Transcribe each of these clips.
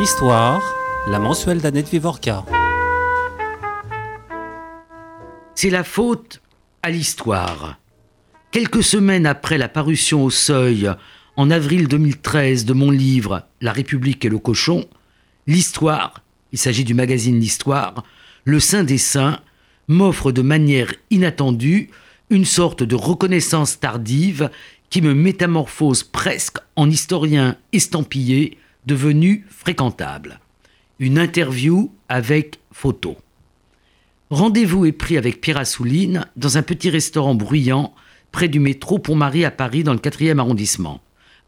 Histoire, la mensuelle d'Annette Vivorca. C'est la faute à l'histoire. Quelques semaines après la parution au seuil, en avril 2013, de mon livre La République et le cochon, l'histoire, il s'agit du magazine L'Histoire, le Saint des Saints, m'offre de manière inattendue une sorte de reconnaissance tardive qui me métamorphose presque en historien estampillé devenu fréquentable. Une interview avec photo. Rendez-vous est pris avec Pierre Assouline dans un petit restaurant bruyant près du métro Pont-Marie à Paris dans le 4e arrondissement.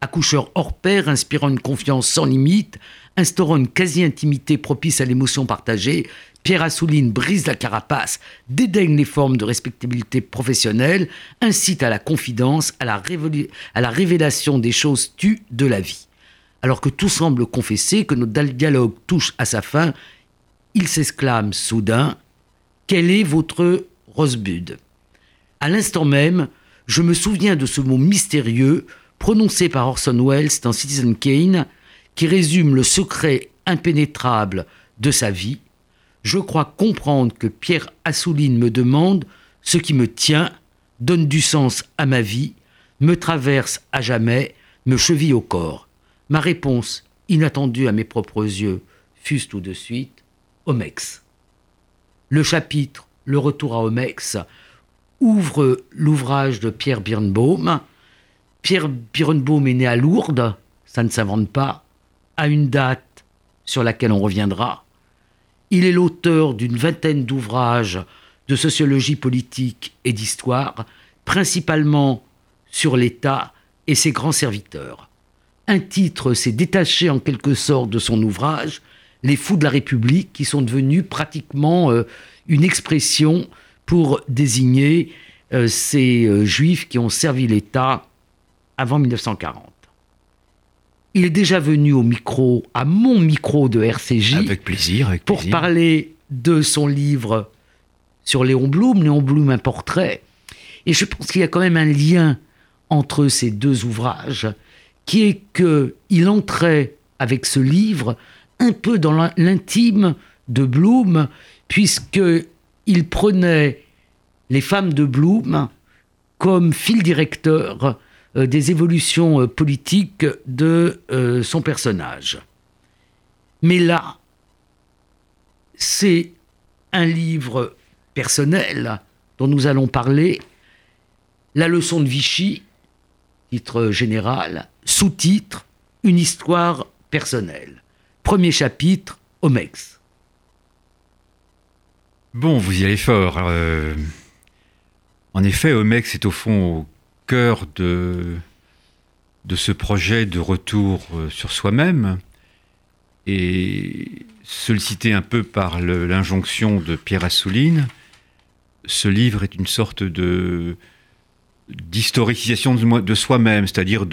Accoucheur hors pair, inspirant une confiance sans limite, instaurant une quasi-intimité propice à l'émotion partagée, Pierre Assouline brise la carapace, dédaigne les formes de respectabilité professionnelle, incite à la confidence, à la, à la révélation des choses tues de la vie. Alors que tout semble confesser, que notre dialogue touche à sa fin, il s'exclame soudain Quel est votre Rosebud? À l'instant même, je me souviens de ce mot mystérieux prononcé par Orson Welles dans Citizen Kane, qui résume le secret impénétrable de sa vie, je crois comprendre que Pierre Assouline me demande ce qui me tient, donne du sens à ma vie, me traverse à jamais, me cheville au corps. Ma réponse, inattendue à mes propres yeux, fut tout de suite Omex. Le chapitre Le retour à Omex ouvre l'ouvrage de Pierre Birnbaum. Pierre Birnbaum est né à Lourdes, ça ne s'invente pas, à une date sur laquelle on reviendra. Il est l'auteur d'une vingtaine d'ouvrages de sociologie politique et d'histoire, principalement sur l'État et ses grands serviteurs. Un titre s'est détaché en quelque sorte de son ouvrage, Les fous de la République, qui sont devenus pratiquement euh, une expression pour désigner euh, ces euh, juifs qui ont servi l'État avant 1940. Il est déjà venu au micro, à mon micro de RCJ. Avec plaisir, Pour parler de son livre sur Léon Blum, Léon Blum, un portrait. Et je pense qu'il y a quand même un lien entre ces deux ouvrages, qui est qu'il entrait avec ce livre un peu dans l'intime de Blum, puisqu'il prenait les femmes de Blum comme fil directeur euh, des évolutions euh, politiques de euh, son personnage. Mais là, c'est un livre personnel dont nous allons parler, La leçon de Vichy, titre général, sous-titre, Une histoire personnelle. Premier chapitre, Omex. Bon, vous y allez fort. en effet, Omex est au fond cœur de, de ce projet de retour euh, sur soi-même et sollicité un peu par l'injonction de Pierre Assouline, ce livre est une sorte de d'historicisation de, soi-même, c'est-à-dire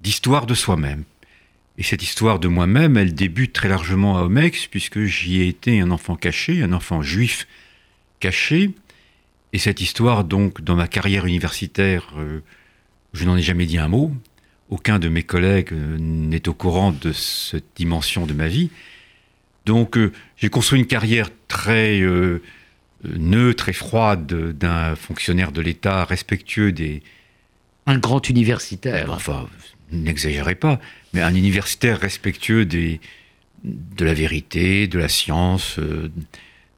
d'histoire de soi-même. Et cette histoire de moi-même, elle débute très largement à Omex, puisque j'y ai été un enfant caché, un enfant juif caché. Et cette histoire, donc, dans ma carrière universitaire, euh, je n'en ai jamais dit un mot. Aucun de mes collègues euh, n'est au courant de cette dimension de ma vie. Donc euh, j'ai construit une carrière très neutre et froide d'un fonctionnaire de l'État respectueux des... Un grand universitaire. Eh enfin, n'exagérez pas, mais un universitaire respectueux des, de la vérité, de la science,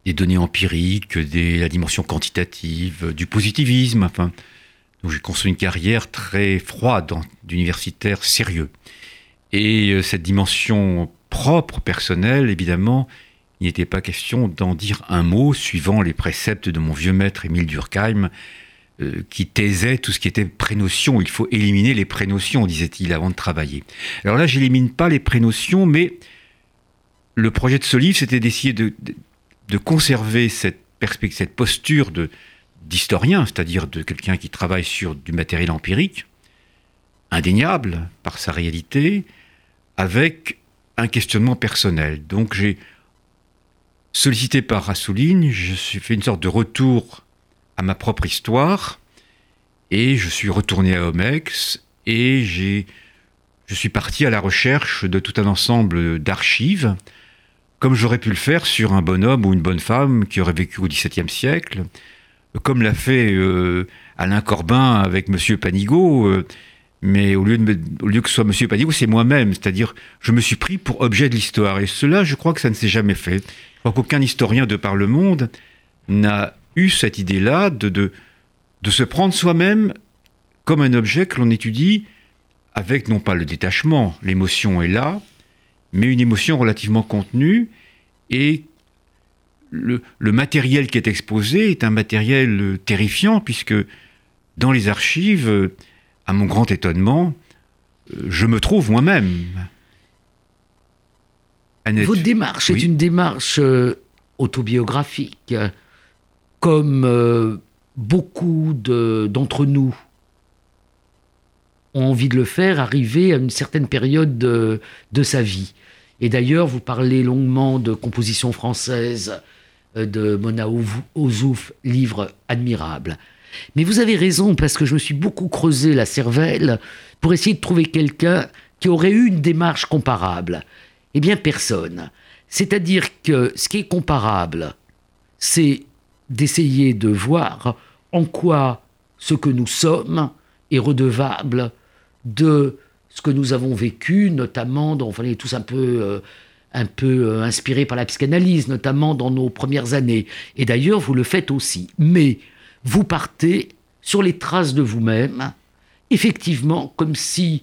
des données empiriques, de la dimension quantitative, du positivisme, enfin j'ai construit une carrière très froide d'universitaire sérieux. Et euh, cette dimension propre, personnelle, évidemment, il n'était pas question d'en dire un mot, suivant les préceptes de mon vieux maître Émile Durkheim, euh, qui taisait tout ce qui était prénotion. Il faut éliminer les prénotions, disait-il, avant de travailler. Alors là, j'élimine pas les prénotions, mais le projet de ce livre, c'était d'essayer de, de, conserver cette, cette posture d'historien, c'est-à-dire de quelqu'un qui travaille sur du matériel empirique, indéniable par sa réalité, avec un questionnement personnel. Donc j'ai sollicité par Rassouline, je suis fait une sorte de retour à ma propre histoire, et je suis retourné à Omex, et j'ai je suis parti à la recherche de tout un ensemble d'archives, comme j'aurais pu le faire sur un bonhomme ou une bonne femme qui aurait vécu au XVIIe siècle, comme l'a fait euh, Alain Corbin avec Monsieur Panigot. Euh, mais au lieu, de au lieu que ce soit Monsieur Panigot, c'est moi-même. C'est-à-dire, je me suis pris pour objet de l'histoire. Et cela, je crois que ça ne s'est jamais fait. Crois qu'aucun historien de par le monde n'a eu cette idée-là de, se prendre soi-même comme un objet que l'on étudie avec non pas le détachement, l'émotion est là, mais une émotion relativement contenue et le, matériel qui est exposé est un matériel terrifiant puisque dans les archives, à mon grand étonnement, euh, je me trouve moi-même. Votre démarche est une démarche autobiographique, comme beaucoup d'entre nous ont envie de le faire arriver à une certaine période de, sa vie. Et d'ailleurs, vous parlez longuement de composition française euh, de Mona Ozouf, livre admirable. Mais vous avez raison, parce que je me suis beaucoup creusé la cervelle pour essayer de trouver quelqu'un qui aurait eu une démarche comparable. Eh bien, personne. C'est-à-dire que ce qui est comparable, c'est d'essayer de voir en quoi ce que nous sommes est redevable de ce que nous avons vécu, notamment, dans, on est tous un peu, euh, euh, inspirés par la psychanalyse, notamment dans nos premières années. Et d'ailleurs, vous le faites aussi. Mais vous partez sur les traces de vous-même, effectivement, comme si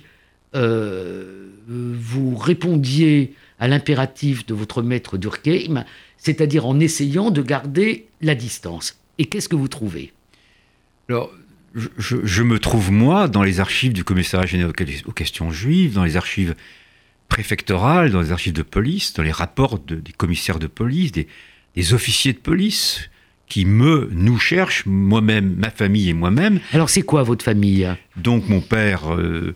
euh, vous répondiez à l'impératif de votre maître Durkheim, c'est-à-dire en essayant de garder la distance. Et qu'est-ce que vous trouvez? Alors, je, me trouve, moi, dans les archives du commissariat général aux questions juives, dans les archives préfectorales, dans les archives de police, dans les rapports des commissaires de police, des, officiers de police qui me, nous cherchent, moi-même, ma famille et moi-même. Alors c'est quoi votre famille? Donc mon père euh, euh,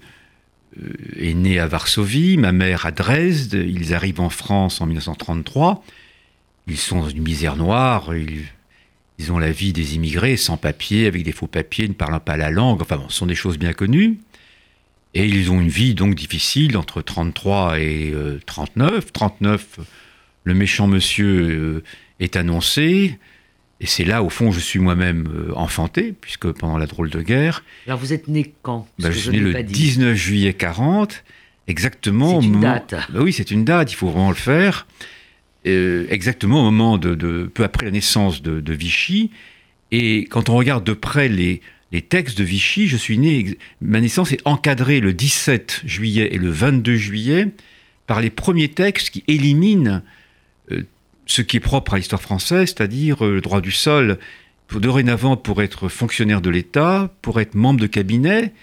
est né à Varsovie, ma mère à Dresde, ils arrivent en France en 1933, ils sont dans une misère noire, ils ont la vie des immigrés sans papier, avec des faux papiers, ne parlant pas la langue. Enfin bon, ce sont des choses bien connues. Et ils ont une vie donc difficile entre 33 et 39. Euh, 39, le méchant monsieur euh, est annoncé. Et c'est là, au fond, je suis moi-même euh, enfanté, puisque pendant la drôle de guerre. Alors vous êtes né quand ben, Je suis né le 19 juillet 40, exactement. C'est une date. Ben oui, c'est une date, il faut vraiment le faire. Euh, exactement au moment de, peu après la naissance de, Vichy. Et quand on regarde de près les, les textes de Vichy, je suis né, ma naissance est encadrée le 17 juillet et le 22 juillet par les premiers textes qui éliminent ce qui est propre à l'histoire française, c'est-à-dire euh, le droit du sol. Dorénavant, pour être fonctionnaire de l'État, pour être membre de cabinet,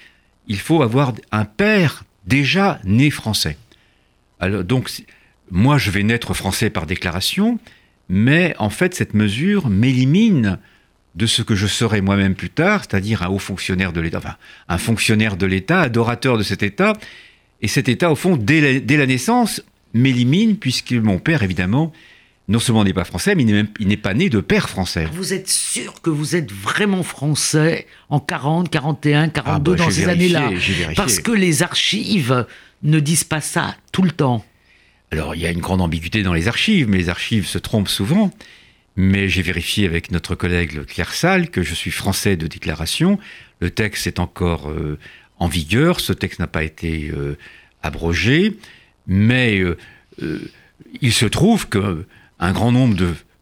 il faut avoir un père déjà né français. Alors, donc, moi je vais naître français par déclaration, mais en fait cette mesure m'élimine de ce que je serai moi-même plus tard, c'est-à-dire un haut fonctionnaire de l'État, enfin un fonctionnaire de l'État, adorateur de cet État, et cet État au fond dès la, naissance m'élimine puisque mon père évidemment non seulement n'est pas français, mais il n'est pas né de père français. Vous êtes sûr que vous êtes vraiment français en 40, 41, 42 dans ces années-là? Parce que les archives ne disent pas ça tout le temps. Alors, il y a une grande ambiguïté dans les archives, mais les archives se trompent souvent. Mais j'ai vérifié avec notre collègue Claire Salle que je suis français de déclaration. Le texte est encore euh, en vigueur. Ce texte n'a pas été euh, abrogé. Mais euh, il se trouve qu'un grand nombre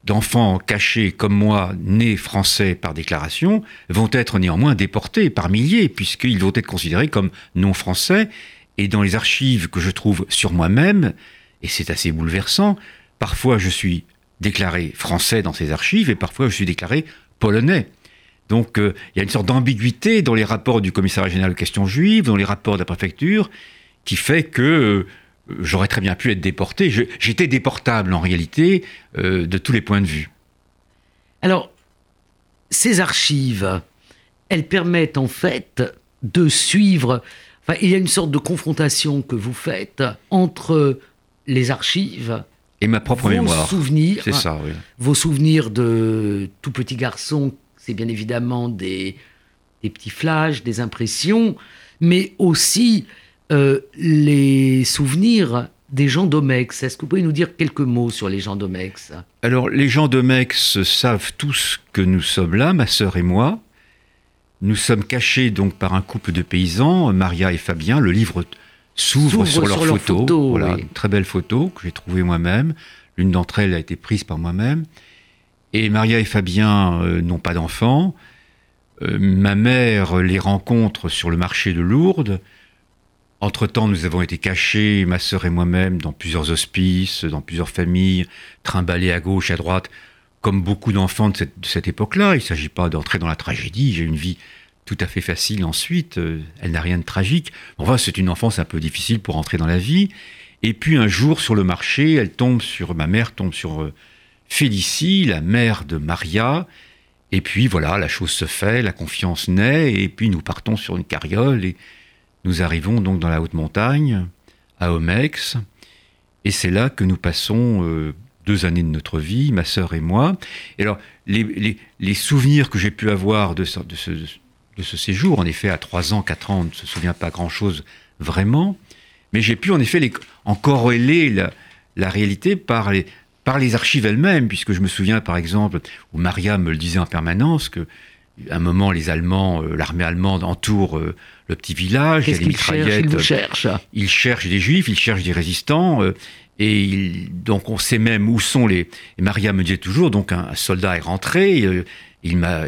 d'enfants cachés comme moi, nés français par déclaration, vont être néanmoins déportés par milliers, puisqu'ils vont être considérés comme non français. Et dans les archives que je trouve sur moi-même, et c'est assez bouleversant. Parfois, je suis déclaré français dans ces archives et parfois, je suis déclaré polonais. Donc, euh, il y a une sorte d'ambiguïté dans les rapports du commissariat général aux questions juives, dans les rapports de la préfecture, qui fait que euh, j'aurais très bien pu être déporté. J'étais déportable en réalité euh, de tous les points de vue. Alors, ces archives, elles permettent en fait de suivre. Enfin, il y a une sorte de confrontation que vous faites entre les archives et ma propre vos mémoire. Souvenirs, c'est ça, oui. Vos souvenirs de tout petit garçon, c'est bien évidemment des, des petits flashs, des impressions, mais aussi euh, les souvenirs des gens d'Omex. Est-ce que vous pouvez nous dire quelques mots sur les gens d'Omex? Alors, les gens d'Omex savent tous que nous sommes là, ma sœur et moi. Nous sommes cachés donc par un couple de paysans, Maria et Fabien. Le livre s'ouvre sur leurs photos. voilà, une très belle photo que j'ai trouvée moi-même. L'une d'entre elles a été prise par moi-même. Et Maria et Fabien euh, n'ont pas d'enfants. Euh, ma mère les rencontre sur le marché de Lourdes. Entre-temps, nous avons été cachés, ma sœur et moi-même, dans plusieurs hospices, dans plusieurs familles, trimballés à gauche, à droite, comme beaucoup d'enfants de cette, époque-là. Il ne s'agit pas d'entrer dans la tragédie. J'ai une vie tout à fait facile ensuite. Euh, elle n'a rien de tragique. Enfin, c'est une enfance un peu difficile pour entrer dans la vie. Et puis un jour, sur le marché, elle tombe sur ma mère, tombe sur euh, Félicie, la mère de Maria. Et puis voilà, la chose se fait, la confiance naît, et puis nous partons sur une carriole et nous arrivons donc dans la haute montagne, à Omex, et c'est là que nous passons euh, deux années de notre vie, ma sœur et moi. Et alors, les, souvenirs que j'ai pu avoir de ce, de, ce, séjour, en effet, à trois ans, quatre ans, on ne se souvient pas grand-chose vraiment, mais j'ai pu en effet les, en corréler la, la réalité par les, par les archives elles-mêmes, puisque je me souviens par exemple, où Maria me le disait en permanence, que un moment, les Allemands, euh, l'armée allemande entoure euh, le petit village. Qu'est-ce qu'ils cherchent Ils cherchent. Ils cherchent des juifs, ils cherchent des résistants. Euh, et donc, on sait même où sont les. Et Maria me disait toujours donc, un, soldat est rentré, il m'a.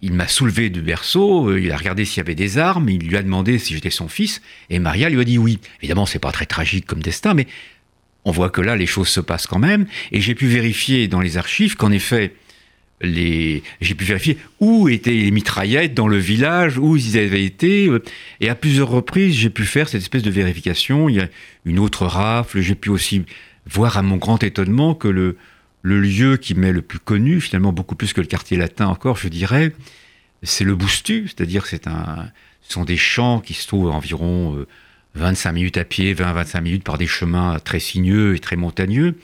Il m'a soulevé du berceau, il a regardé s'il y avait des armes, il lui a demandé si j'étais son fils, et Maria lui a dit oui. Évidemment, c'est pas très tragique comme destin, mais on voit que là, les choses se passent quand même. Et j'ai pu vérifier dans les archives qu'en effet, j'ai pu vérifier où étaient les mitraillettes dans le village, où ils avaient été. Et à plusieurs reprises, j'ai pu faire cette espèce de vérification. Il y a une autre rafle. J'ai pu aussi voir à mon grand étonnement que le, lieu qui m'est le plus connu, finalement beaucoup plus que le quartier latin encore, je dirais, c'est le Boustu. C'est-à-dire que un, ce sont des champs qui se trouvent à environ 25 euh, minutes à pied, 20-25 minutes par des chemins très sinueux et très montagneux.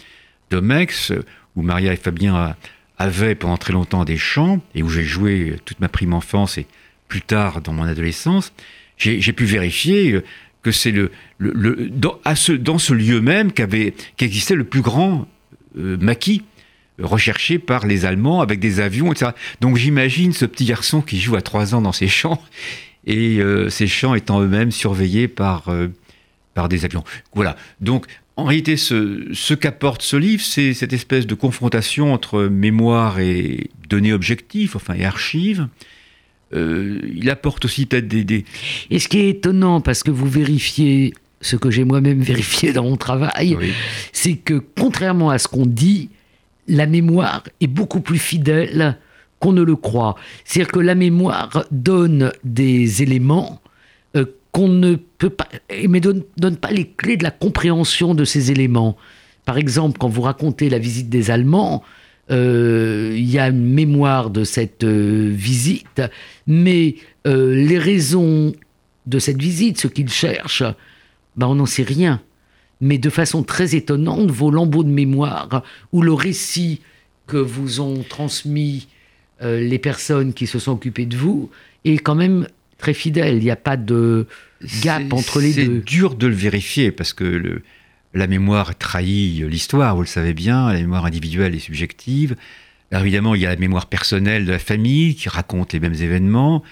Domex, où Maria et Fabien avait pendant très longtemps des champs et où j'ai joué toute ma prime enfance et plus tard dans mon adolescence, j'ai pu vérifier euh, que c'est le, le, dans, ce, dans, ce, lieu même qu'existait le plus grand euh, maquis recherché par les Allemands avec des avions, etc. Donc j'imagine ce petit garçon qui joue à trois ans dans ces champs et euh, ces champs étant eux-mêmes surveillés par, par des avions. Voilà. Donc en réalité, ce, qu'apporte ce livre, c'est cette espèce de confrontation entre mémoire et données objectives, enfin, et archives. Euh, il apporte aussi peut-être des, Et ce qui est étonnant, parce que vous vérifiez ce que j'ai moi-même vérifié dans mon travail, c'est que contrairement à ce qu'on dit, la mémoire est beaucoup plus fidèle qu'on ne le croit. C'est-à-dire que la mémoire donne des éléments euh, qu'on ne peut pas, mais donne, donne pas les clés de la compréhension de ces éléments. Par exemple, quand vous racontez la visite des Allemands, euh, il y a une mémoire de cette euh, visite, mais euh, les raisons de cette visite, ce qu'ils cherchent, ben on n'en sait rien. Mais de façon très étonnante, vos lambeaux de mémoire ou le récit que vous ont transmis les personnes qui se sont occupées de vous est quand même très fidèle. Il n'y a pas de gap entre les deux. C'est dur de le vérifier parce que le, la mémoire trahit l'histoire, vous le savez bien. La mémoire individuelle est subjective. Alors évidemment, il y a la mémoire personnelle de la famille qui raconte les mêmes événements.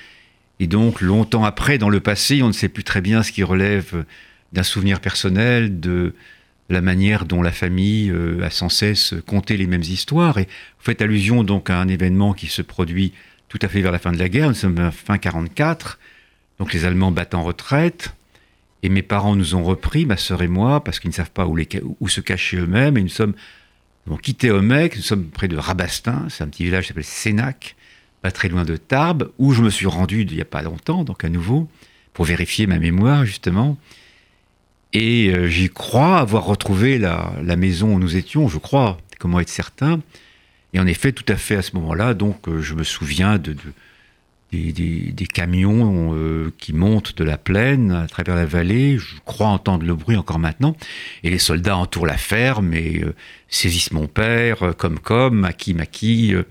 Et donc, longtemps après, dans le passé, on ne sait plus très bien ce qui relève d'un souvenir personnel, de la manière dont la famille euh, a sans cesse compté les mêmes histoires. Et vous faites allusion donc à un événement qui se produit tout à fait vers la fin de la guerre. Nous sommes fin 44. Donc les Allemands battent en retraite. Et mes parents nous ont repris, ma sœur et moi, parce qu'ils ne savent pas où, se cacher eux-mêmes. Et nous sommes nous avons quitté Omec, nous sommes près de Rabastin, c'est un petit village qui s'appelle Sénac, pas très loin de Tarbes, où je me suis rendu il n'y a pas longtemps, donc à nouveau, pour vérifier ma mémoire, justement. Et euh, j'y crois avoir retrouvé la, maison où nous étions, je crois, comment être certain. Et en effet, tout à fait à ce moment-là, donc euh, je me souviens de, des, camions euh, qui montent de la plaine à travers la vallée. Je crois entendre le bruit encore maintenant. Et les soldats entourent la ferme et euh, saisissent mon père, comme comme, maquis, maquis. et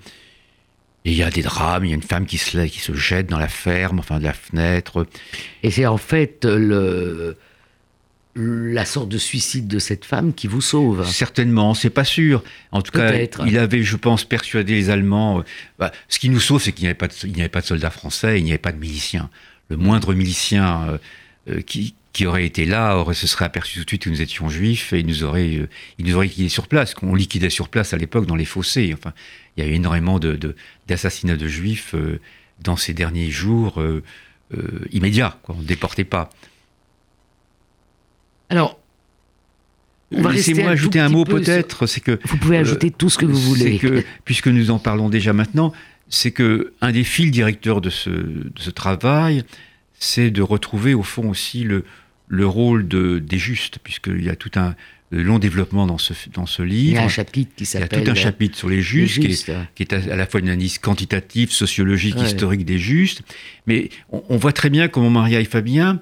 il y a des drames, il y a une femme qui se, qui se jette dans la ferme, enfin de la fenêtre. Et c'est en fait le la sorte de suicide de cette femme qui vous sauve. Certainement, c'est pas sûr. En tout cas, il avait, je pense, persuadé les Allemands. Euh, bah, ce qui nous sauve, c'est qu'il n'y avait, pas de, il n'y avait pas de soldats français, il n'y avait pas de miliciens. Le moindre milicien euh, euh, qui, qui aurait été là aurait, se serait aperçu tout de suite que nous étions juifs et il nous aurait, il nous aurait liquidés sur place. Qu'on liquidait sur place à l'époque dans les fossés. Enfin, il y a eu énormément de, d'assassinats de, juifs dans ces derniers jours immédiats. Quoi. On ne déportait pas. Alors, Laissez-moi ajouter un mot peut-être, c'est que vous pouvez ajouter euh, tout ce que vous voulez. Que, puisque nous en parlons déjà maintenant, c'est que un des fils directeurs de ce, de ce travail, c'est de retrouver au fond aussi le, le rôle de, des justes, puisqu'il y a tout un long développement dans ce, dans ce livre. Il y a un chapitre qui s'appelle. Il y a tout un chapitre sur les justes, qui, est, qui, est, à la fois une analyse quantitative, sociologique, historique des justes. Mais on, on voit très bien comment Maria et Fabien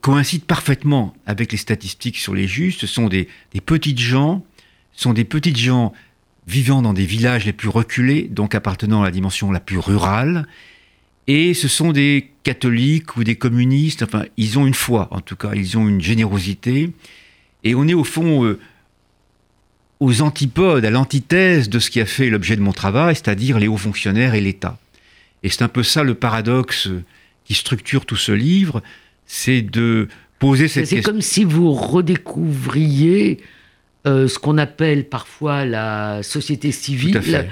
coïncide parfaitement avec les statistiques sur les justes. Ce sont des, petites gens, sont des petites gens vivant dans des villages les plus reculés, donc appartenant à la dimension la plus rurale. Et ce sont des catholiques ou des communistes, enfin, ils ont une foi, en tout cas, ils ont une générosité. Et on est au fond euh, aux antipodes, à l'antithèse de ce qui a fait l'objet de mon travail, c'est-à-dire les hauts fonctionnaires et l'État. Et c'est un peu ça le paradoxe qui structure tout ce livre, c'est de poser cette question. C'est comme si vous redécouvriez euh, ce qu'on appelle parfois la société civile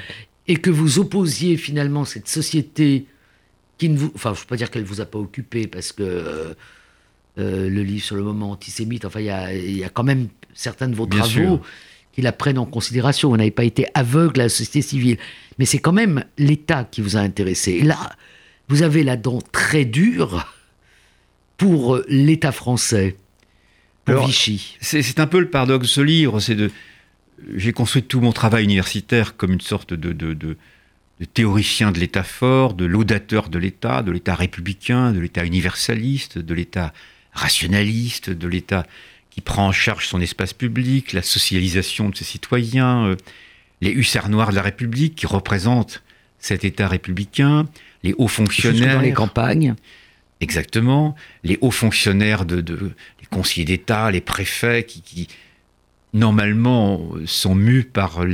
et que vous opposiez finalement cette société qui ne vous. Enfin, je ne veux pas dire qu'elle ne vous a pas occupé parce que euh, euh, le livre sur le moment antisémite, enfin, il y a, quand même certains de vos travaux qui la prennent en considération. Vous n'avez pas été aveugle à la société civile. Mais c'est quand même l'État qui vous a intéressé. Et là, vous avez la dent très dure pour euh, l'État français, pour Vichy C'est un peu le paradoxe de ce livre, c'est de... J'ai construit tout mon travail universitaire comme une sorte de, de, de, de théoricien de l'État fort, de laudateur de l'État, de l'État républicain, de l'État universaliste, de l'État rationaliste, de l'État qui prend en charge son espace public, la socialisation de ses citoyens, euh, les hussards noirs de la République qui représentent cet État républicain, les hauts fonctionnaires. dans les campagnes. Exactement. Les hauts fonctionnaires, de, les conseillers d'État, les préfets, qui, normalement sont mus par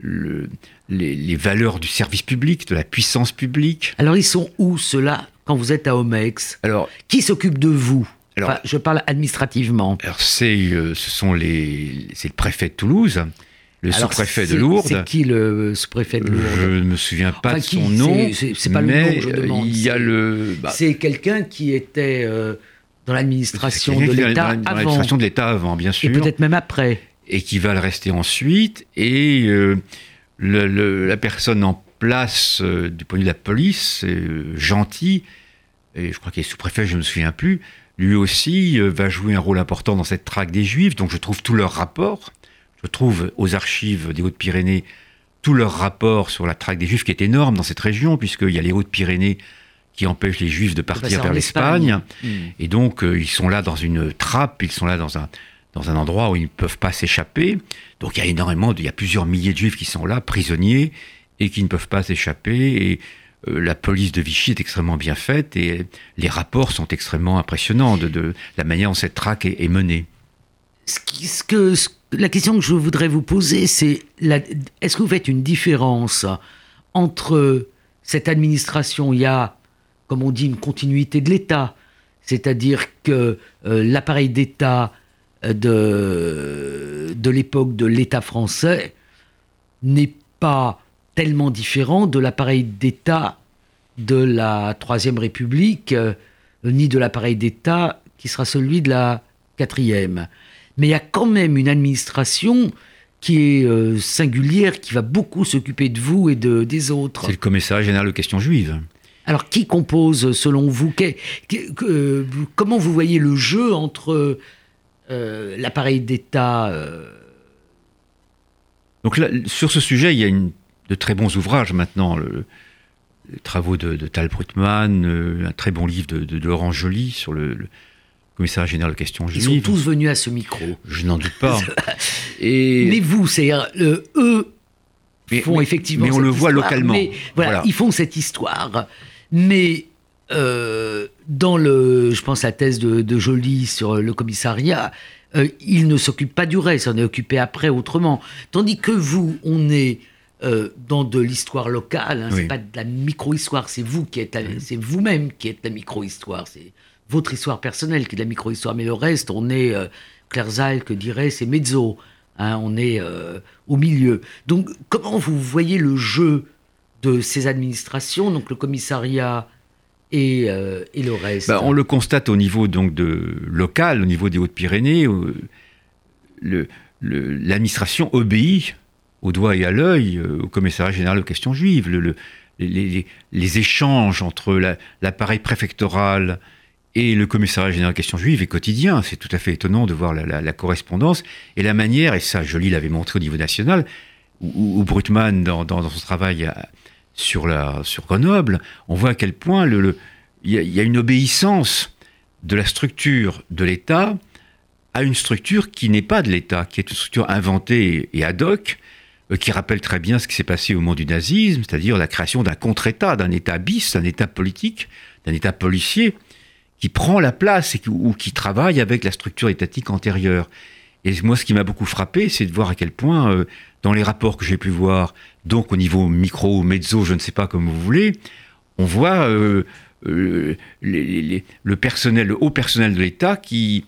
les, valeurs du service public, de la puissance publique. Alors ils sont où ceux-là quand vous êtes à Omex? Alors, qui s'occupe de vous? Alors, Je parle administrativement. Alors c'est, euh, ce sont les, c'est le préfet de Toulouse le sous-préfet de Lourdes. C'est qui le sous-préfet de Lourdes Je ne me souviens pas de son nom. C'est pas le nom, je demande. Il y a le. Bah, c'est quelqu'un qui était euh, dans l'administration de l'État avant. Dans l'administration de l'État avant, bien sûr. Et peut-être même après. Et qui va le rester ensuite. Et euh, le, la personne en place euh, du point de vue de la police, gentil, et je crois qu'il est sous-préfet, je ne me souviens plus, lui aussi va jouer un rôle important dans cette traque des Juifs. Donc je trouve tous leurs rapports je trouve aux archives des Hautes-Pyrénées tout leur rapport sur la traque des Juifs qui est énorme dans cette région, puisqu'il y a les Hautes-Pyrénées qui empêchent les Juifs de partir vers l'Espagne. Hmm. Et donc, euh, ils sont là dans une trappe, ils sont là dans un, dans un endroit où ils ne peuvent pas s'échapper. Donc, il y a énormément, il y a plusieurs milliers de Juifs qui sont là, prisonniers, et qui ne peuvent pas s'échapper. Et euh, la police de Vichy est extrêmement bien faite, et les rapports sont extrêmement impressionnants de, la manière dont cette traque est, menée. Ce, que la question que je voudrais vous poser, c'est est-ce que vous faites une différence entre cette administration, il y a, comme on dit, une continuité de l'État, c'est-à-dire que euh, l'appareil d'État euh, de, de l'époque de l'État français n'est pas tellement différent de l'appareil d'État de la Troisième République, euh, ni de l'appareil d'État qui sera celui de la quatrième mais il y a quand même une administration qui est euh, singulière, qui va beaucoup s'occuper de vous et de, des autres. C'est le commissariat général de questions juives. Alors, qui compose, selon vous Comment vous voyez le jeu entre euh, l'appareil d'État euh Donc, là, sur ce sujet, il y a une, de très bons ouvrages maintenant. Le, les travaux de, Tal Brutmann, un très bon livre de, Laurent Joly sur le commissariat général de questions juives. Ils sont tous venus à ce micro. Je n'en doute pas. Et... Mais vous, c'est euh, eux font effectivement. Mais on le voit localement. voilà, ils font cette histoire. Mais euh, dans le, je pense la thèse de, de Joly sur le commissariat, euh, il ne s'occupe pas du reste, on est occupé après autrement. Tandis que vous, on est euh, dans de l'histoire locale, hein, c'est Oui. pas de la micro-histoire, c'est vous qui êtes, c'est vous-même qui êtes la micro-histoire, c'est votre histoire personnelle qui est la micro-histoire, mais le reste, on est, euh, Claire Zalk dirait, c'est mezzo, hein, on est euh, au milieu. Donc, comment vous voyez le jeu de ces administrations, donc le commissariat et, euh, et le reste Bah, on le constate au niveau donc de local, au niveau des Hautes-Pyrénées. L'administration obéit au doigt et à l'œil euh, au commissariat général aux questions juives. Le- le- les, échanges entre la- l'appareil préfectoral et le commissariat général aux questions juives est quotidien. C'est tout à fait étonnant de voir la, correspondance et la manière, et ça Joly l'avait montré au niveau national, ou, ou Brutman dans, son travail à- sur, Grenoble, on voit à quel point le- le, il y, a- il y a une obéissance de la structure de l'État à une structure qui n'est pas de l'État, qui est une structure inventée et ad hoc, euh, qui rappelle très bien ce qui s'est passé au moment du nazisme, c'est-à-dire la création d'un contre-État, d'un État bis, d'un État politique, d'un État policier, qui prend la place ou qui travaille avec la structure étatique antérieure. Et moi, ce qui m'a beaucoup frappé, c'est de voir à quel point, euh, dans les rapports que j'ai pu voir, donc au niveau micro mezzo, je ne sais pas comme vous voulez, on voit euh, euh, le personnel, le haut personnel de l'État qui,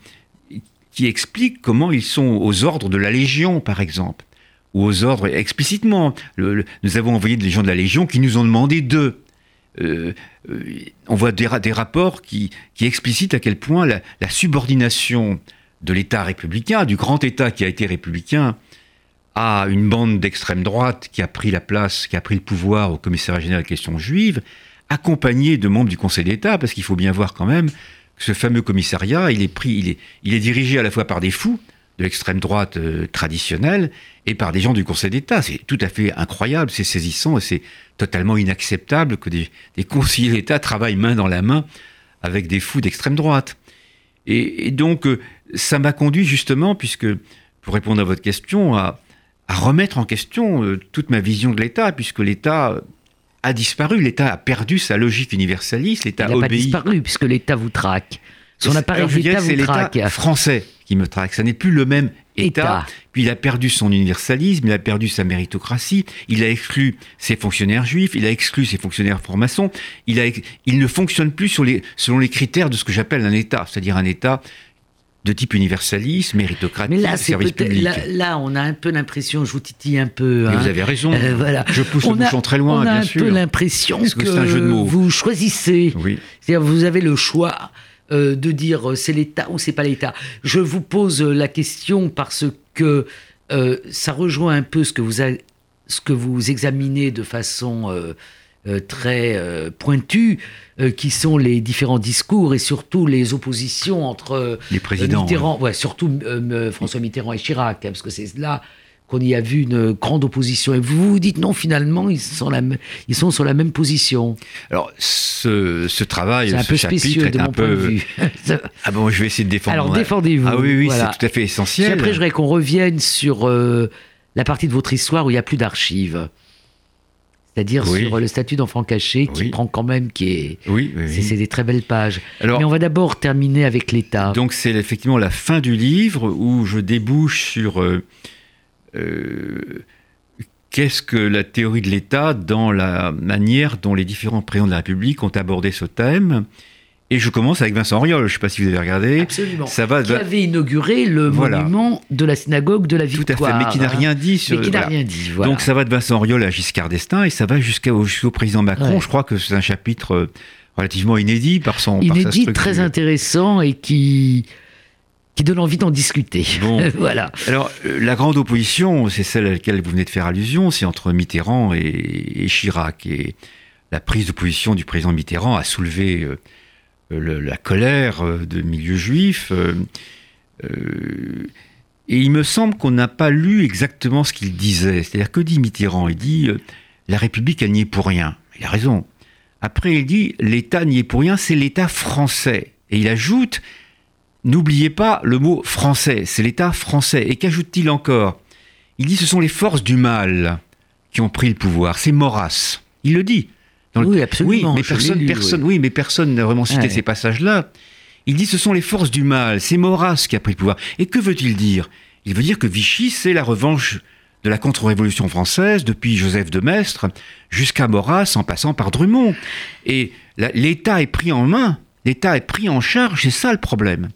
explique comment ils sont aux ordres de la Légion, par exemple, ou aux ordres explicitement. Nous avons envoyé des gens de la Légion qui nous ont demandé d'eux. Euh, euh, on voit des, ra- des rapports qui, qui explicitent à quel point la, subordination de l'État républicain, du grand État qui a été républicain, à une bande d'extrême droite qui a pris la place, qui a pris le pouvoir au commissariat général des questions juives, accompagné de membres du Conseil d'État, parce qu'il faut bien voir quand même que ce fameux commissariat, il est pris, il est, il est dirigé à la fois par des fous de l'extrême droite euh, traditionnelle et par des gens du Conseil d'État. C'est tout à fait incroyable, c'est saisissant et c'est totalement inacceptable que des, des conseillers d'État travaillent main dans la main avec des fous d'extrême droite. Et, et donc, euh, ça m'a conduit justement, puisque, pour répondre à votre question, à, à remettre en question euh, toute ma vision de l'État, puisque l'État a disparu, l'État a perdu sa logique universaliste, l'État Il n'a pas disparu puisque l'État vous traque. Son C'est- appareil d'État c'est vous traque. l'État français qui me traque. Ça n'est plus le même État. État. Puis il a perdu son universalisme, il a perdu sa méritocratie, il a exclu ses fonctionnaires juifs, il a exclu ses fonctionnaires francs-maçons, il, a, ex- il ne fonctionne plus sur les, selon les critères de ce que j'appelle un État, c'est-à-dire un État de type universaliste, méritocratique, Mais là, service public. là, là, on a un peu l'impression, je vous titille un peu. Hein. vous avez raison. Euh, voilà. Je pousse on le a, bouchon très loin, on a bien un sûr. peu l'impression que, que un jeu de mots. vous choisissez. Oui. C'est-à-dire, vous avez le choix de dire euh, c'est l'État ou c'est pas l'État. Je vous pose euh, la question parce que euh, ça rejoint un peu ce que vous, a- ce que vous examinez de façon euh, euh, très euh, pointue, euh, qui sont les différents discours et surtout les oppositions entre euh, Les présidents. Mitterrand, ouais, surtout euh, euh, François Mitterrand et Chirac, hein, parce que c'est là qu'on y a vu une grande opposition. Et vous vous dites non, finalement, ils sont, la, ils sont sur la même position. Alors, ce, ce travail, C'est un ce peu chapitre est de un mon point de peu... vue. Ah bon, je vais essayer de défendre. Alors défendez-vous. Ah oui, oui, voilà. c'est tout à fait Puis essentiel. après, je voudrais qu'on revienne sur euh, la partie de votre histoire où il n'y a plus d'archives. C'est-à-dire Oui. sur le statut d'enfant caché qui Oui. prend quand même, qui est. Oui, oui, C'est des très belles pages. Alors, Mais on va d'abord terminer avec l'État. Donc c'est effectivement la fin du livre où je débouche sur euh, qu'est-ce que la théorie de l'État dans la manière dont les différents présidents de la République ont abordé ce thème? Et je commence avec Vincent Auriol, je ne sais pas si vous avez regardé. Absolument. Ça va, Qui avait inauguré le Voilà. monument de la synagogue de la tout à Victoire. fait, mais qui n'a rien dit sur. Mais qui n'a voilà. rien dit. Voilà. Donc ça va de Vincent Auriol à Giscard d'Estaing et ça va jusqu'au président Macron. Ouais. Je crois que c'est un chapitre euh, relativement inédit par son par sa Inédit, très intéressant et qui, qui donne envie d'en discuter. Bon. voilà. Alors, euh, la grande opposition, c'est celle à laquelle vous venez de faire allusion, c'est entre Mitterrand et, et Chirac. Et la prise de position du président Mitterrand a soulevé euh, le- la colère euh, de milieux juifs. euh, euh, et il me semble qu'on n'a pas lu exactement ce qu'il disait. C'est-à-dire, que dit Mitterrand? Il dit la République, elle n'y est pour rien. Il a raison. Après, il dit l'État n'y est pour rien, c'est l'État français. Et il ajoute N'oubliez pas le mot français, c'est l'État français. Et qu'ajoute-t-il encore? Il dit ce sont les forces du mal qui ont pris le pouvoir, c'est Maurras. Il le dit. Dans le- Oui, absolument, Oui, mais personne, lu, personne, oui. mais personne n'a vraiment cité Ouais. ces passages-là. Il dit ce sont les forces du mal, c'est Maurras qui a pris le pouvoir. Et que veut-il dire? Il veut dire que Vichy, c'est la revanche de la contre-révolution française, depuis Joseph de Maistre jusqu'à Maurras, en passant par Drummond. Et l'État est pris en main, l'État est pris en charge, c'est ça le problème,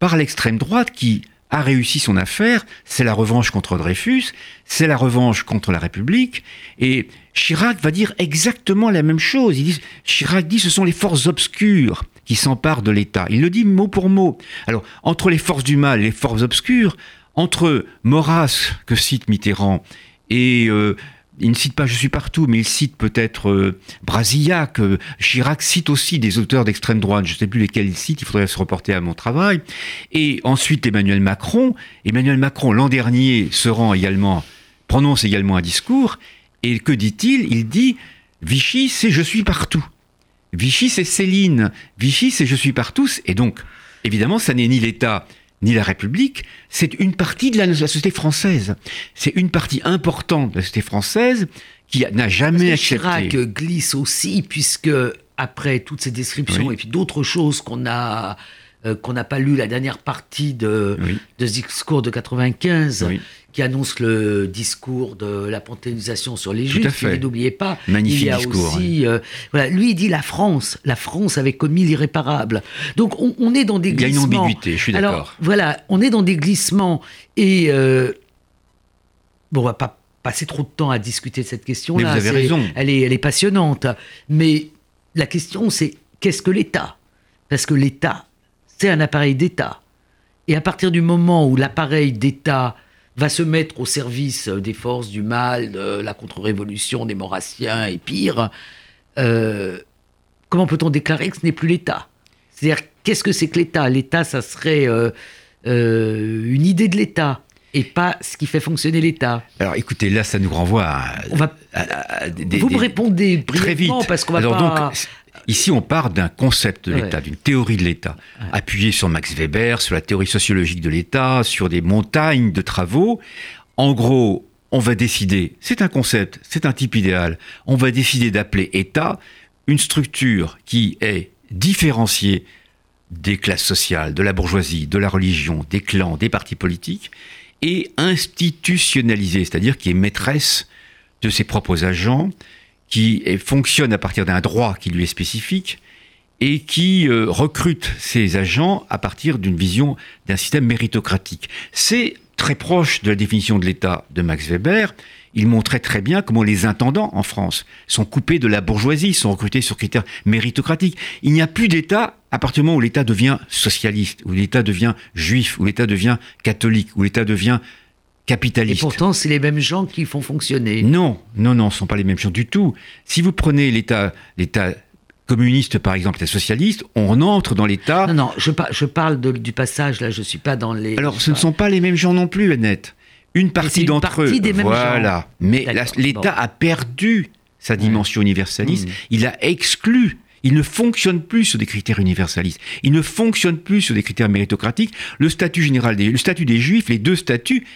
par l'extrême droite qui a réussi son affaire, c'est la revanche contre Dreyfus, c'est la revanche contre la République, et Chirac va dire exactement la même chose. Il dit, Chirac dit ce sont les forces obscures qui s'emparent de l'État. Il le dit mot pour mot. Alors, entre les forces du mal et les forces obscures, entre Maurras, que cite Mitterrand, et euh, il ne cite pas Je suis partout, mais il cite peut-être euh, Brasillac. Euh, Chirac cite aussi des auteurs d'extrême droite. Je ne sais plus lesquels il cite, il faudrait se reporter à mon travail. Et ensuite Emmanuel Macron. Emmanuel Macron, l'an dernier, se rend également, prononce également un discours. Et que dit-il? Il dit Vichy, c'est Je suis partout. Vichy, c'est Céline. Vichy, c'est Je suis partout. Et donc, évidemment, ça n'est ni l'État ni la République, c'est une partie de la, société française. C'est une partie importante de la société française qui n'a jamais accepté. Chirac glisse aussi, puisque après toutes ces descriptions et puis d'autres choses qu'on a euh, qu'on n'a pas lu la dernière partie de, de ce discours de 95, qui annonce le discours de la panthéonisation sur les Juifs. N'oubliez pas, Magnifique il y a aussi, euh, voilà, lui il dit la France, la France avait commis l'irréparable. Donc on, est dans des glissements. Il y a une ambiguïté, je suis d'accord. Voilà, on est dans des glissements et euh, bon, on va pas passer trop de temps à discuter de cette question-là. Vous avez raison. Elle est, elle est passionnante, mais la question c'est qu'est-ce que l'État? Parce que l'État c'est un appareil d'État. Et à partir du moment où l'appareil d'État va se mettre au service des forces du mal, de la contre-révolution des Maurassiens et pire, euh, comment peut-on déclarer que ce n'est plus l'État? C'est-à-dire, qu'est-ce que c'est que l'État? L'État, ça serait euh, euh, une idée de l'État et pas ce qui fait fonctionner l'État. Alors écoutez, là, ça nous renvoie à. On va, vous me répondez brièvement très vite. parce qu'on va pas. Ici, on part d'un concept de l'État, d'une théorie de l'État, appuyé sur Max Weber, sur la théorie sociologique de l'État, sur des montagnes de travaux. En gros, on va décider, c'est un concept, c'est un type idéal, on va décider d'appeler État une structure qui est différenciée des classes sociales, de la bourgeoisie, de la religion, des clans, des partis politiques, et institutionnalisée, c'est-à-dire qui est maîtresse de ses propres agents, qui fonctionne à partir d'un droit qui lui est spécifique et qui euh, recrute ses agents à partir d'une vision d'un système méritocratique. C'est très proche de la définition de l'État de Max Weber. Il montrait très bien comment les intendants en France sont coupés de la bourgeoisie, sont recrutés sur critères méritocratiques. Il n'y a plus d'État à partir du moment où l'État devient socialiste, où l'État devient juif, où l'État devient catholique, où l'État devient et pourtant, c'est les mêmes gens qui font fonctionner. Non, non, non, ce ne sont pas les mêmes gens du tout. Si vous prenez l'État, l'État communiste, par exemple, l'État socialiste, on entre dans l'État. Non, non, je, je parle du passage, là, je ne suis pas dans les. Alors, ce ne sont pas les mêmes gens non plus, Annette. Une partie d'entre eux. Des mêmes voilà. Mais l'État a perdu sa dimension universaliste. Mmh. Il a exclu il ne fonctionne plus sur des critères universalistes. Il ne fonctionne plus sur des critères méritocratiques. Le statut général des, le statut des juifs, les deux statuts,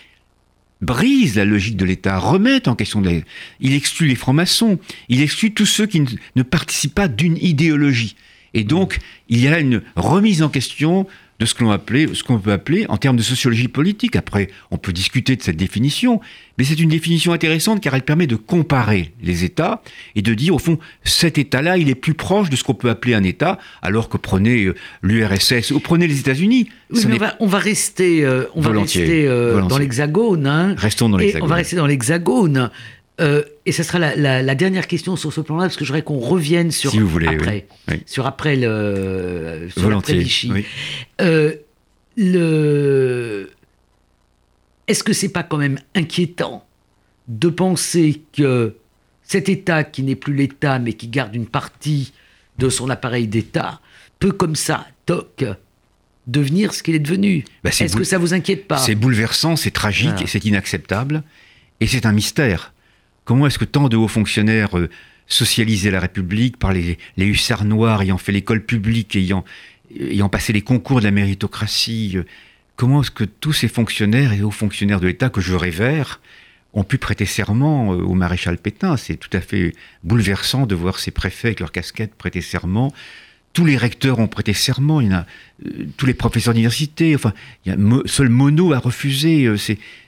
brise la logique de l'État, remet en question. Les... Il exclut les francs-maçons, il exclut tous ceux qui ne participent pas d'une idéologie. Et donc, il y a une remise en question de ce qu'on ce qu'on peut appeler en termes de sociologie politique. Après, on peut discuter de cette définition, mais c'est une définition intéressante car elle permet de comparer les États et de dire au fond cet État-là, il est plus proche de ce qu'on peut appeler un État, alors que prenez euh, l'URSS ou prenez les États-Unis. on, va, rester, on va rester euh, euh, dans l'Hexagone. Hein. Restons dans l'Hexagone. On va rester dans l'Hexagone. Euh, et ce sera la, dernière question sur ce plan-là, parce que je voudrais qu'on revienne sur si vous voulez, après, sur après le sur Volontiers, Vichy. Euh, le... Est-ce que c'est pas quand même inquiétant de penser que cet État qui n'est plus l'État, mais qui garde une partie de son appareil d'État, peut comme ça, toc, devenir ce qu'il est devenu? Bah, Est-ce que ça vous inquiète pas? C'est bouleversant, c'est tragique, c'est inacceptable, et c'est un mystère. Comment est-ce que tant de hauts fonctionnaires euh, socialisaient la République par les, hussards noirs ayant fait l'école publique, ayant, ayant passé les concours de la méritocratie euh, Comment est-ce que tous ces fonctionnaires et hauts fonctionnaires de l'État que je révère ont pu prêter serment euh, au maréchal Pétain? C'est tout à fait bouleversant de voir ces préfets avec leur casquette prêter serment tous les recteurs ont prêté serment, il y a euh, tous les professeurs d'université, enfin, il y a seul Mono a refusé.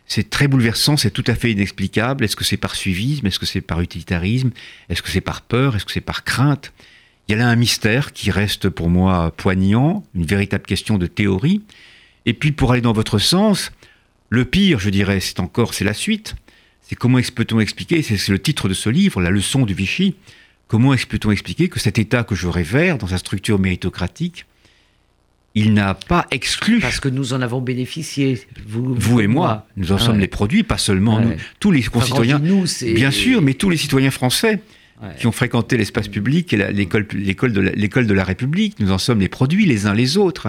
C'est très bouleversant, c'est tout à fait inexplicable. Est-ce que c'est par suivisme? Est-ce que c'est par utilitarisme? Est-ce que c'est par peur? Est-ce que c'est par crainte? Il y a là un mystère qui reste pour moi poignant, une véritable question de théorie. Et puis pour aller dans votre sens, le pire, je dirais, c'est encore, c'est la suite. C'est comment peut-on expliquer, c'est le titre de ce livre, La leçon du Vichy, comment peut-on expliquer que cet État que je révère dans sa structure méritocratique, il n'a pas exclu. Parce que nous en avons bénéficié, vous, et moi. Nous en sommes les produits, pas seulement nous. Tous les concitoyens. bien sûr, mais tous les citoyens français qui ont fréquenté l'espace public et l'école de, de la République, nous en sommes les produits les uns les autres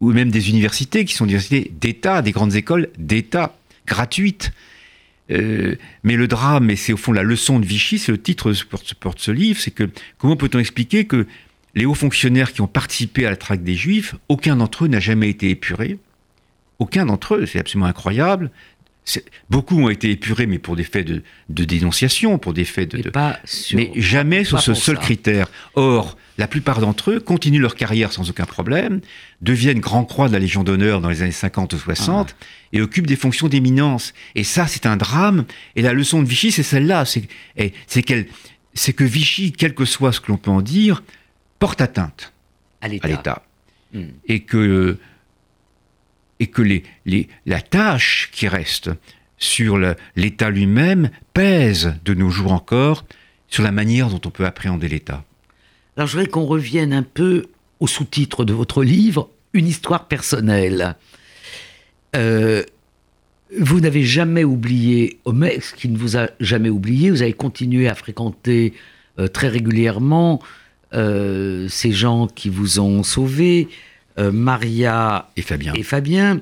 ou même des universités qui sont des universités d'État, des grandes écoles d'État, gratuites. Euh, mais le drame, et c'est au fond la leçon de Vichy, c'est le titre que porte ce livre, c'est que comment peut-on expliquer que les hauts fonctionnaires qui ont participé à la traque des Juifs, aucun d'entre eux n'a jamais été épuré Aucun d'entre eux, c'est absolument incroyable. Beaucoup ont été épurés, mais pour des faits de, dénonciation, pour des faits de. mais jamais sur ce seul critère. Or, la plupart d'entre eux continuent leur carrière sans aucun problème, deviennent grand croix de la Légion d'honneur dans les années 50 ou 60 ah. et occupent des fonctions d'éminence. Et ça, c'est un drame. Et la leçon de Vichy, c'est celle-là. C'est c'est que Vichy, quel que soit ce que l'on peut en dire, porte atteinte à l'État. Hmm. Et que et que les, les, la tâche qui reste sur l'État lui-même pèse de nos jours encore sur la manière dont on peut appréhender l'État. Alors je voudrais qu'on revienne un peu au sous-titre de votre livre, Une histoire personnelle. Euh, vous n'avez jamais oublié Omex, qui ne vous a jamais oublié. Vous avez continué à fréquenter euh, très régulièrement euh, ces gens qui vous ont sauvé. Euh, Maria et Fabien. et Fabien.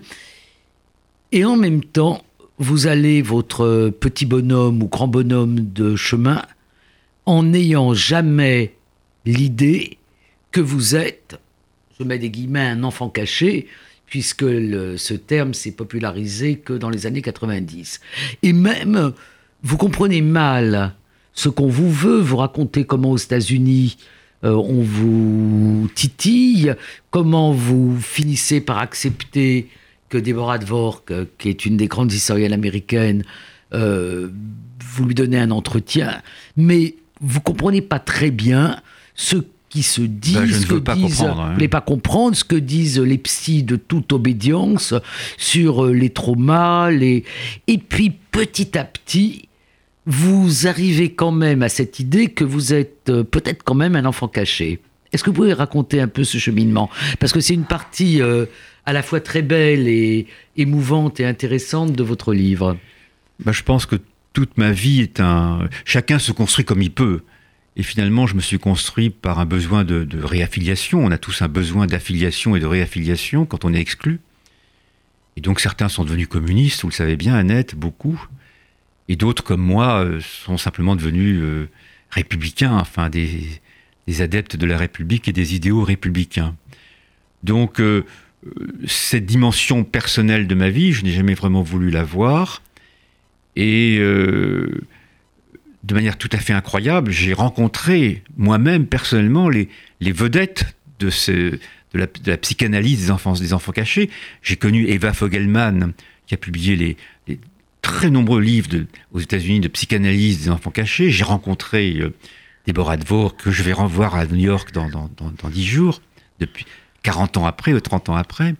Et en même temps, vous allez votre petit bonhomme ou grand bonhomme de chemin en n'ayant jamais l'idée que vous êtes, je mets des guillemets, un enfant caché, puisque ce terme s'est popularisé que dans les années 90. Et même, vous comprenez mal ce qu'on vous veut, vous raconter comment aux États-Unis, euh, on vous titille, comment vous finissez par accepter que Deborah Dvork, euh, qui est une des grandes historiennes américaines, euh, vous lui donnez un entretien, mais vous comprenez pas très bien ce qui se dit, ben, ce que pas disent, comprendre, pas comprendre ce que disent les psys de toute obédience sur les traumas, les... et puis petit à petit, vous arrivez quand même à cette idée que vous êtes euh, peut-être quand même un enfant caché. Est-ce que vous pouvez raconter un peu ce cheminement? Parce que c'est une partie euh, à la fois très belle et émouvante et intéressante de votre livre. Bah, je pense que toute ma vie est un... Chacun se construit comme il peut. Et finalement, je me suis construit par un besoin de, de réaffiliation. On a tous un besoin d'affiliation et de réaffiliation quand on est exclu. Et donc certains sont devenus communistes, vous le savez bien, Annette, beaucoup et d'autres comme moi euh, sont simplement devenus euh, républicains, enfin des, adeptes de la République et des idéaux républicains. Donc euh, cette dimension personnelle de ma vie, je n'ai jamais vraiment voulu la voir. Et de manière tout à fait incroyable, j'ai rencontré moi-même personnellement les, vedettes de, la, psychanalyse des enfants, cachés. J'ai connu Eva Fogelman, qui a publié les très nombreux livres aux États-Unis de psychanalyse des enfants cachés. J'ai rencontré euh, Deborah Dvor, que je vais revoir à New York dans, dans, dans, 10 jours, depuis 40 ans après ou 30 ans après.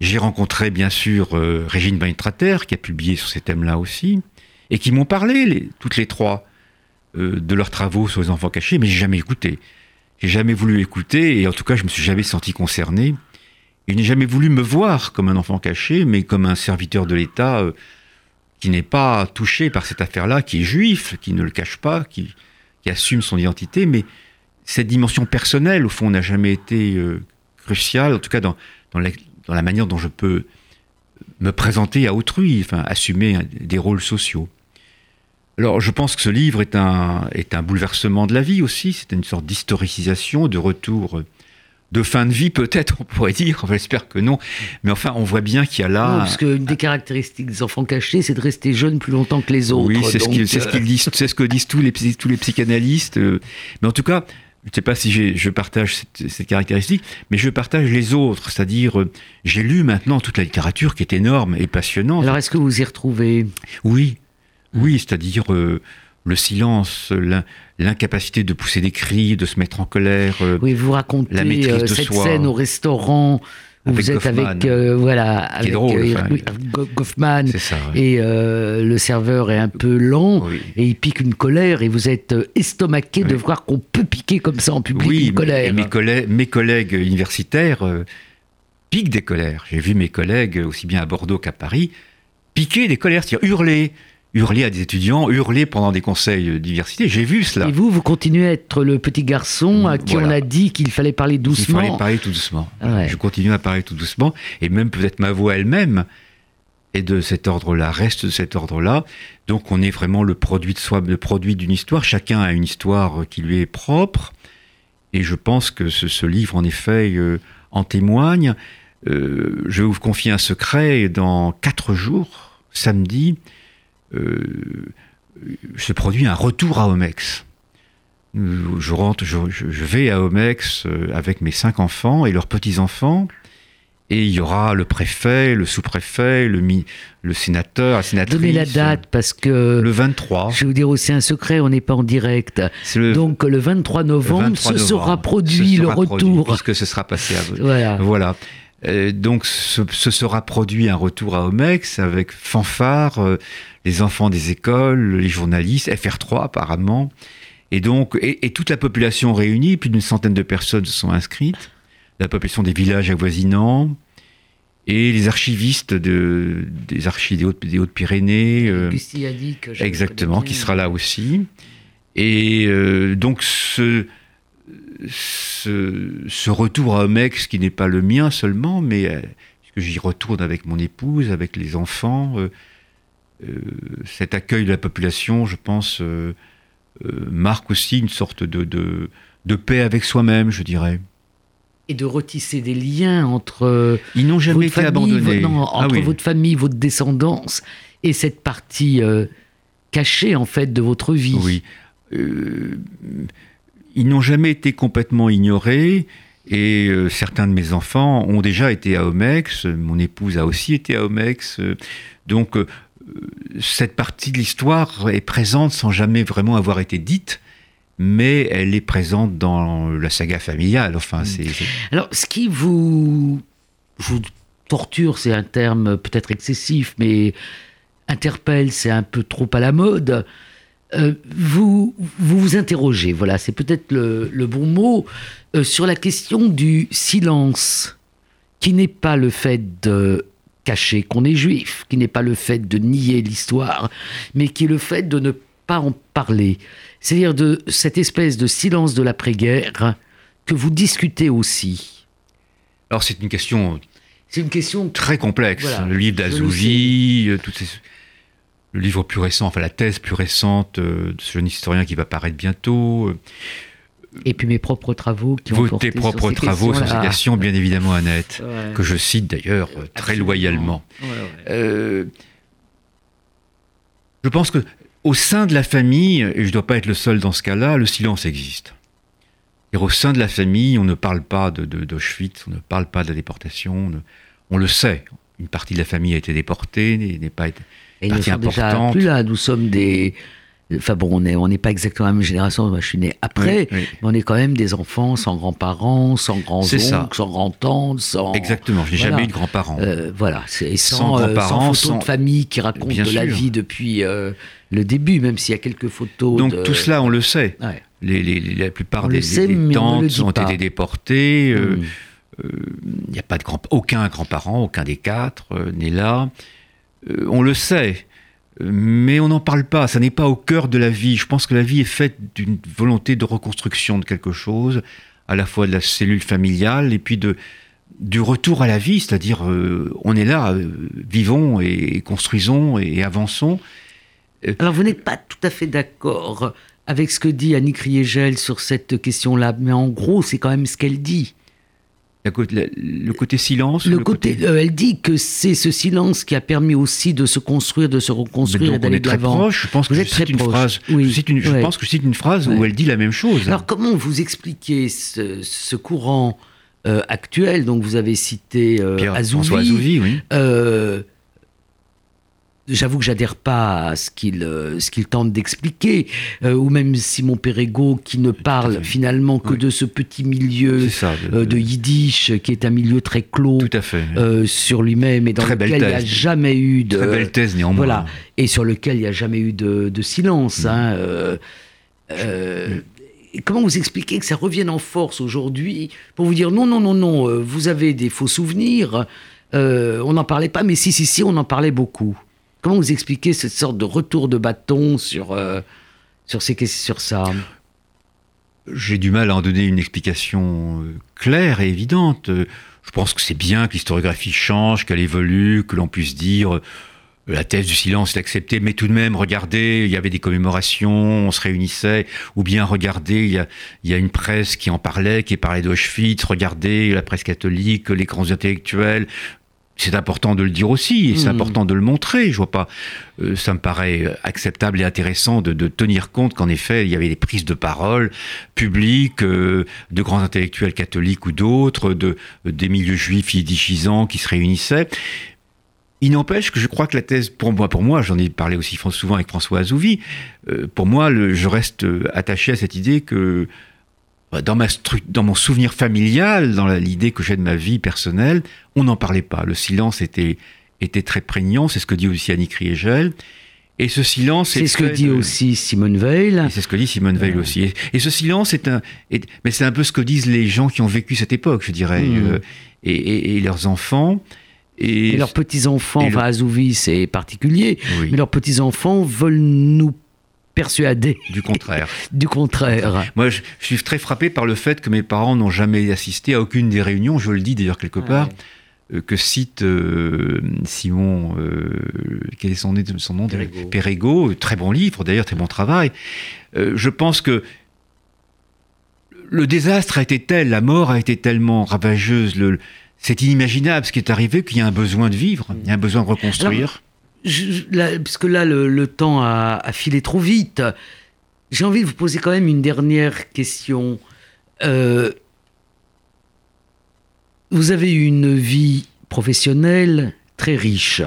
J'ai rencontré bien sûr euh, Régine Weintrater, qui a publié sur ces thèmes-là aussi, et qui m'ont parlé, toutes les trois, euh, de leurs travaux sur les enfants cachés, mais j'ai jamais écouté. J'ai jamais voulu écouter, et en tout cas, je me suis jamais senti concerné. Il n'ai jamais voulu me voir comme un enfant caché, mais comme un serviteur de l'État qui n'est pas touché par cette affaire-là, qui est juif, qui ne le cache pas, qui, assume son identité, mais cette dimension personnelle, au fond, n'a jamais été euh, cruciale, en tout cas dans, la, manière dont je peux me présenter à autrui, enfin, assumer des rôles sociaux. Alors, je pense que ce livre est un, est un bouleversement de la vie aussi, c'est une sorte d'historicisation, de retour de fin de vie, peut-être, on pourrait dire. J'espère que non. Mais enfin, on voit bien qu'il y a là. parce qu'une des caractéristiques des enfants cachés, c'est de rester jeune plus longtemps que les autres. Oui, c'est ce, ce, disent, c'est ce que disent tous les, tous les psychanalystes. Euh. Mais en tout cas, je ne sais pas si je partage cette, cette, caractéristique, mais je partage les autres. C'est-à-dire, euh, j'ai lu maintenant toute la littérature qui est énorme et passionnante. Alors, est-ce que vous y retrouvez? Oui, oui, c'est-à-dire euh, le silence, l'incapacité de pousser des cris, de se mettre en colère. Euh, oui, vous racontez la maîtrise de cette scène au restaurant vous êtes avec euh, voilà avec drôle, Goffman et euh, le serveur est un peu lent et il pique une colère et vous êtes euh, estomaqué de voir qu'on peut piquer comme ça en public une colère. mes collègues, mes collègues universitaires piquent des colères. J'ai vu mes collègues aussi bien à Bordeaux qu'à Paris piquer des colères, c'est-à-dire hurler hurler à des étudiants, hurler pendant des conseils d'université. J'ai vu cela. Et vous, vous continuez à être le petit garçon à qui on a dit qu'il fallait parler doucement. Il fallait parler tout doucement. Je continue à parler tout doucement. Et même peut-être ma voix elle-même est de cet ordre-là, reste de cet ordre-là. Donc on est vraiment le produit de soi, le produit d'une histoire. Chacun a une histoire qui lui est propre. Et je pense que ce, livre, en effet, euh, en témoigne. Euh, je vais vous confier un secret. Dans quatre jours, samedi, se produit un retour à Omex. Je, rentre, je, vais à Omex euh, avec mes cinq enfants et leurs petits-enfants. Et il y aura le préfet, le sous-préfet, le, le sénateur, la sénatrice. Donnez la date parce que. Le 23. Je vais vous dire aussi un secret, on n'est pas en direct. Donc le 23 novembre, ce sera produit le retour. puisque ce sera passé à Voilà. voilà. Euh, donc ce, sera produit un retour à Omex avec fanfare, euh, les enfants des écoles, les journalistes, FR3 apparemment, et donc et, toute la population réunie, plus d'une centaine de personnes se sont inscrites, la population des villages avoisinants et les archivistes de, des archives des Hautes-Pyrénées. Euh, exactement, qui sera là aussi. Et donc ce ce, retour à Omex qui n'est pas le mien seulement, mais euh, que j'y retourne avec mon épouse, avec les enfants, euh, euh, cet accueil de la population, je pense, marque aussi une sorte de, de, paix avec soi-même, je dirais. Et de retisser des liens entre. Ils n'ont jamais été abandonnés. Ah entre votre famille, votre descendance et cette partie cachée, en fait, de votre vie. Oui ils n'ont jamais été complètement ignorés. Et euh, certains de mes enfants ont déjà été à Omex, mon épouse a aussi été à Omex. donc euh, cette partie de l'histoire est présente sans jamais vraiment avoir été dite, mais elle est présente dans la saga familiale. Enfin, mm. c'est, Alors, ce qui vous, vous torture, c'est un terme peut-être excessif, mais interpelle, c'est un peu trop à la mode. Euh, vous, vous, interrogez, voilà, c'est peut-être le, bon mot, euh, sur la question du silence, qui n'est pas le fait de cacher qu'on est juif, qui n'est pas le fait de nier l'histoire, mais qui est le fait de ne pas en parler. C'est-à-dire de cette espèce de silence de l'après-guerre que vous discutez aussi. Alors c'est une question... C'est une question très complexe. le livre d'Azouzi, euh, toutes ces le livre plus récent, enfin la thèse plus récente euh, de ce jeune historien qui va paraître bientôt. Et puis mes propres travaux qui Vos, tes propres travaux sur ces questions, bien évidemment, Annette, que je cite d'ailleurs euh, très loyalement. Euh, je pense que au sein de la famille, et je ne dois pas être le seul dans ce cas-là, le silence existe. Et au sein de la famille, on ne parle pas de, d'Auschwitz, on ne parle pas de la déportation, on, on, le sait. Une partie de la famille a été déportée, n'est pas été et nous sommes déjà plus là. Nous sommes des. Enfin bon, on n'est on pas exactement la même génération. Moi, je suis né après, mais on est quand même des enfants sans grands-parents, sans grands-oncles, sans grands-tantes, sans. Exactement. Je n'ai jamais eu de grands-parents. Euh, voilà, sans, sans euh, grands-parents, sans photos de famille qui racontent de la vie depuis euh, le début, même s'il y a quelques photos. Donc tout cela, on le sait. Les, les, la plupart des, tantes ont été déportées. Hmm. Il n'y a pas de grand, aucun grand-parent, aucun des quatre n'est là. Euh, on le sait, mais on n'en parle pas, ça n'est pas au cœur de la vie. Je pense que la vie est faite d'une volonté de reconstruction de quelque chose, à la fois de la cellule familiale et puis de, du retour à la vie, c'est-à-dire euh, on est là, euh, vivons et, construisons et, avançons. Alors vous n'êtes pas tout à fait d'accord avec ce que dit Annick Riegel sur cette question-là, mais en gros c'est quand même ce qu'elle dit. Le côté silence le, côté, euh, Elle dit que c'est ce silence qui a permis aussi de se construire, de se reconstruire et d'aller de l'avant. Je pense que je cite une phrase. Oui. Je, pense que cite une phrase où elle dit la même chose. Alors comment vous expliquez ce, courant euh, actuel? Donc vous avez cité euh, Azouvi. Azouvi oui. J'avoue que j'adhère pas à ce qu'il euh, ce qu'il tente d'expliquer, euh, ou même Simon Perego qui ne parle finalement que de ce petit milieu euh, de, yiddish qui est un milieu très clos, Tout à fait. sur lui-même et dans lequel il n'y a jamais eu de très belle thèse néanmoins. Voilà, et sur lequel il n'y a jamais eu de, silence. Mm. Hein, comment vous expliquez que ça revienne en force aujourd'hui pour vous dire non, non, non, non, vous avez des faux souvenirs, on n'en parlait pas, mais si, si, si, on en parlait beaucoup. Comment vous expliquez cette sorte de retour de bâton sur, euh, sur, ces, sur ça? J'ai du mal à en donner une explication euh, claire et évidente. Je pense que c'est bien que l'historiographie change, qu'elle évolue, que l'on puisse dire euh, la thèse du silence est acceptée, mais tout de même, regardez, il y avait des commémorations, on se réunissait, ou bien regardez, il y a, il y a une presse qui en parlait, qui parlait d'Auschwitz, regardez la presse catholique, les grands intellectuels, c'est important de le dire aussi, et c'est mmh. important de le montrer. Je vois pas, euh, ça me paraît acceptable et intéressant de, tenir compte qu'en effet, il y avait des prises de parole publiques euh, de grands intellectuels catholiques ou d'autres, de des milieux juifs yiddishisants qui se réunissaient. Il n'empêche que je crois que la thèse, pour moi, pour moi, j'en ai parlé aussi souvent avec François Azouvi, euh, pour moi, je reste attaché à cette idée que dans, ma dans mon souvenir familial, dans l'idée que j'ai de ma vie personnelle, on n'en parlait pas. Le silence était, était très prégnant, c'est ce que dit aussi Annie Kriegel. Et ce silence C'est ce que dit aussi Simone Veil. C'est ce que dit Simone Veil aussi. Et, ce silence est un. mais c'est un peu ce que disent les gens qui ont vécu cette époque, je dirais. Hmm. Euh, et, leurs enfants. Et, leurs petits-enfants, enfin, Azouvi, c'est particulier. Mais leurs petits-enfants veulent nous persuadé. Du contraire. du contraire. Moi, je, suis très frappé par le fait que mes parents n'ont jamais assisté à aucune des réunions, je le dis d'ailleurs quelque part, euh, que cite euh, Simon, euh, quel est son, son nom Perego. très bon livre d'ailleurs, très bon travail. je pense que le désastre a été tel, la mort a été tellement ravageuse, le, c'est inimaginable ce qui est arrivé qu'il y a un besoin de vivre, il y a un besoin de reconstruire puisque là, le, temps a, filé trop vite, j'ai envie de vous poser quand même une dernière question. Euh, vous avez eu une vie professionnelle très riche.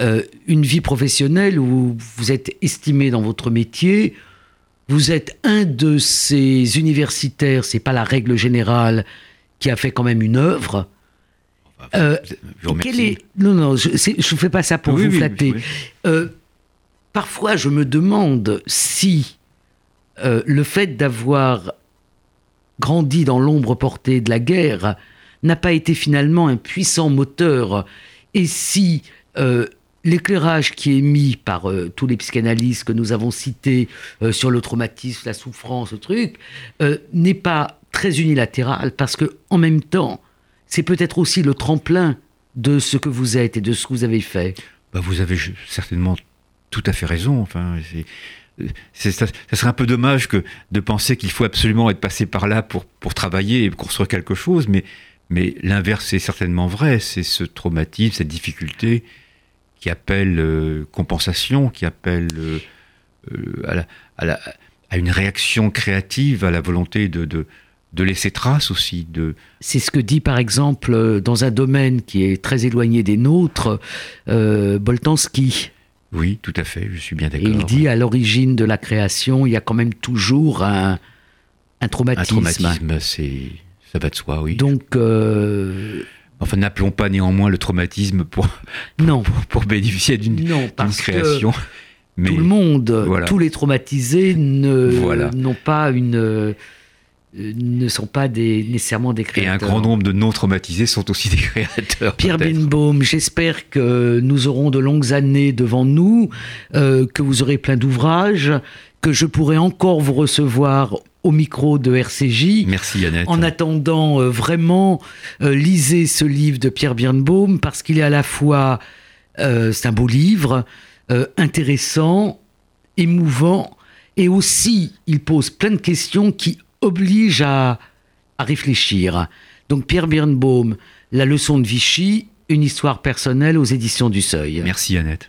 Euh, une vie professionnelle où vous êtes estimé dans votre métier, vous êtes un de ces universitaires, c'est pas la règle générale, qui a fait quand même une œuvre. Euh, est... Non, non, je ne fais pas ça pour vous flatter. Euh, parfois, je me demande si euh, le fait d'avoir grandi dans l'ombre portée de la guerre n'a pas été finalement un puissant moteur, et si l'éclairage qui est mis par tous les psychanalystes que nous avons cités sur le traumatisme, la souffrance, le truc, n'est pas très unilatéral, parce que en même temps, c'est peut-être aussi le tremplin de ce que vous êtes et de ce que vous avez fait. Bah vous avez certainement tout à fait raison. Enfin, ça, ça, serait un peu dommage que de penser qu'il faut absolument être passé par là pour, travailler et construire quelque chose, mais, l'inverse est certainement vrai. C'est ce traumatisme, cette difficulté qui appelle euh, compensation, qui appelle euh, euh, à, une réaction créative, à la volonté de de laisser trace aussi. De... C'est ce que dit par exemple euh, dans un domaine qui est très éloigné des nôtres, euh, Boltanski. Oui, tout à fait, je suis bien d'accord. Il dit à l'origine de la création, il y a quand même toujours un, un traumatisme. Un traumatisme, c'est, ça va de soi, oui. Donc. Euh, enfin, n'appelons pas néanmoins le traumatisme pour, non. pour, bénéficier d'une, création. Mais, tout le monde, tous les traumatisés ne, n'ont pas une ne sont pas des, nécessairement des créateurs. Et un grand nombre de non traumatisés sont aussi des créateurs. Pierre Benbaum, j'espère que nous aurons de longues années devant nous, euh, que vous aurez plein d'ouvrages, que je pourrai encore vous recevoir au micro de RCJ. Merci Yannette. En attendant, euh, vraiment, euh, lisez ce livre de Pierre Birnbaum parce qu'il est à la fois, c'est un beau livre, intéressant, émouvant, et aussi il pose plein de questions qui oblige à, réfléchir. Donc Pierre Birnbaum, La leçon de Vichy, une histoire personnelle aux éditions du Seuil. Merci Annette.